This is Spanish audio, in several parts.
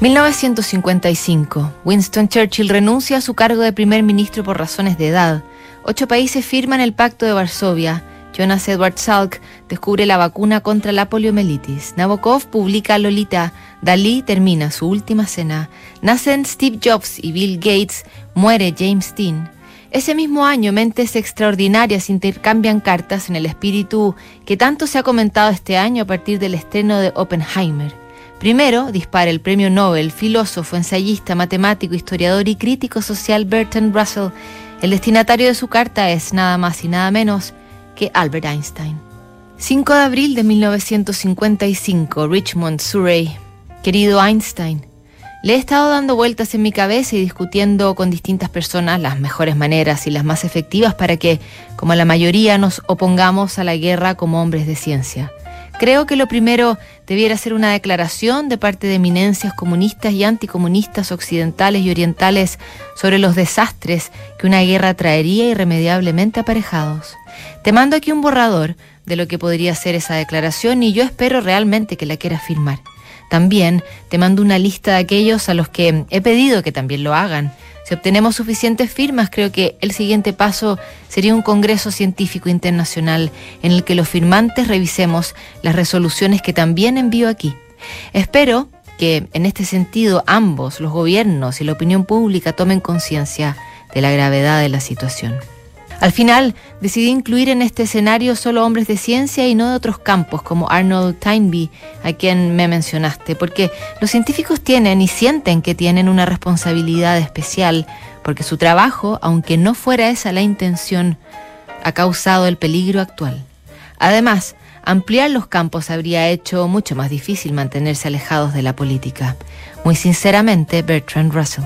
1955. Winston Churchill renuncia a su cargo de primer ministro por razones de edad. Ocho países firman el Pacto de Varsovia. Jonas Edward Salk descubre la vacuna contra la poliomielitis. Nabokov publica Lolita. Dalí termina su última cena. Nacen Steve Jobs y Bill Gates. Muere James Dean. Ese mismo año, mentes extraordinarias intercambian cartas en el espíritu que tanto se ha comentado este año a partir del estreno de Oppenheimer. Primero dispara el premio Nobel, filósofo, ensayista, matemático, historiador y crítico social Bertrand Russell. El destinatario de su carta es nada más y nada menos que Albert Einstein. 5 de abril de 1955, Richmond, Surrey. Querido Einstein, le he estado dando vueltas en mi cabeza y discutiendo con distintas personas las mejores maneras y las más efectivas para que, como la mayoría, nos opongamos a la guerra como hombres de ciencia. Creo que lo primero debiera ser una declaración de parte de eminencias comunistas y anticomunistas occidentales y orientales sobre los desastres que una guerra traería irremediablemente aparejados. Te mando aquí un borrador de lo que podría ser esa declaración y yo espero realmente que la quieras firmar. También te mando una lista de aquellos a los que he pedido que también lo hagan si obtenemos suficientes firmas, creo que el siguiente paso sería un Congreso Científico Internacional en el que los firmantes revisemos las resoluciones que también envío aquí. Espero que en este sentido ambos, los gobiernos y la opinión pública, tomen conciencia de la gravedad de la situación. Al final, decidí incluir en este escenario solo hombres de ciencia y no de otros campos, como Arnold Toynbee, a quien me mencionaste, porque los científicos tienen y sienten que tienen una responsabilidad especial, porque su trabajo, aunque no fuera esa la intención, ha causado el peligro actual. Además, ampliar los campos habría hecho mucho más difícil mantenerse alejados de la política. Muy sinceramente, Bertrand Russell.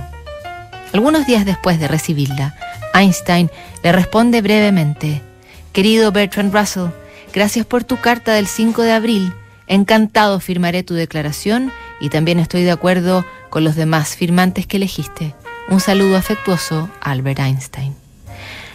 Algunos días después de recibirla, Einstein le responde brevemente, Querido Bertrand Russell, gracias por tu carta del 5 de abril. Encantado firmaré tu declaración y también estoy de acuerdo con los demás firmantes que elegiste. Un saludo afectuoso, Albert Einstein.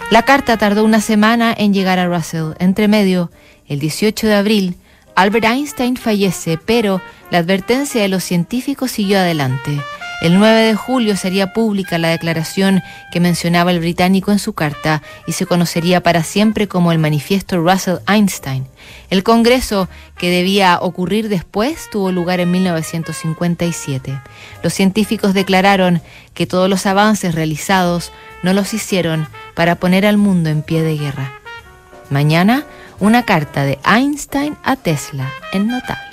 La carta tardó una semana en llegar a Russell. Entre medio, el 18 de abril, Albert Einstein fallece, pero la advertencia de los científicos siguió adelante. El 9 de julio sería pública la declaración que mencionaba el británico en su carta y se conocería para siempre como el Manifiesto Russell-Einstein. El Congreso, que debía ocurrir después, tuvo lugar en 1957. Los científicos declararon que todos los avances realizados no los hicieron para poner al mundo en pie de guerra. Mañana, una carta de Einstein a Tesla en notable.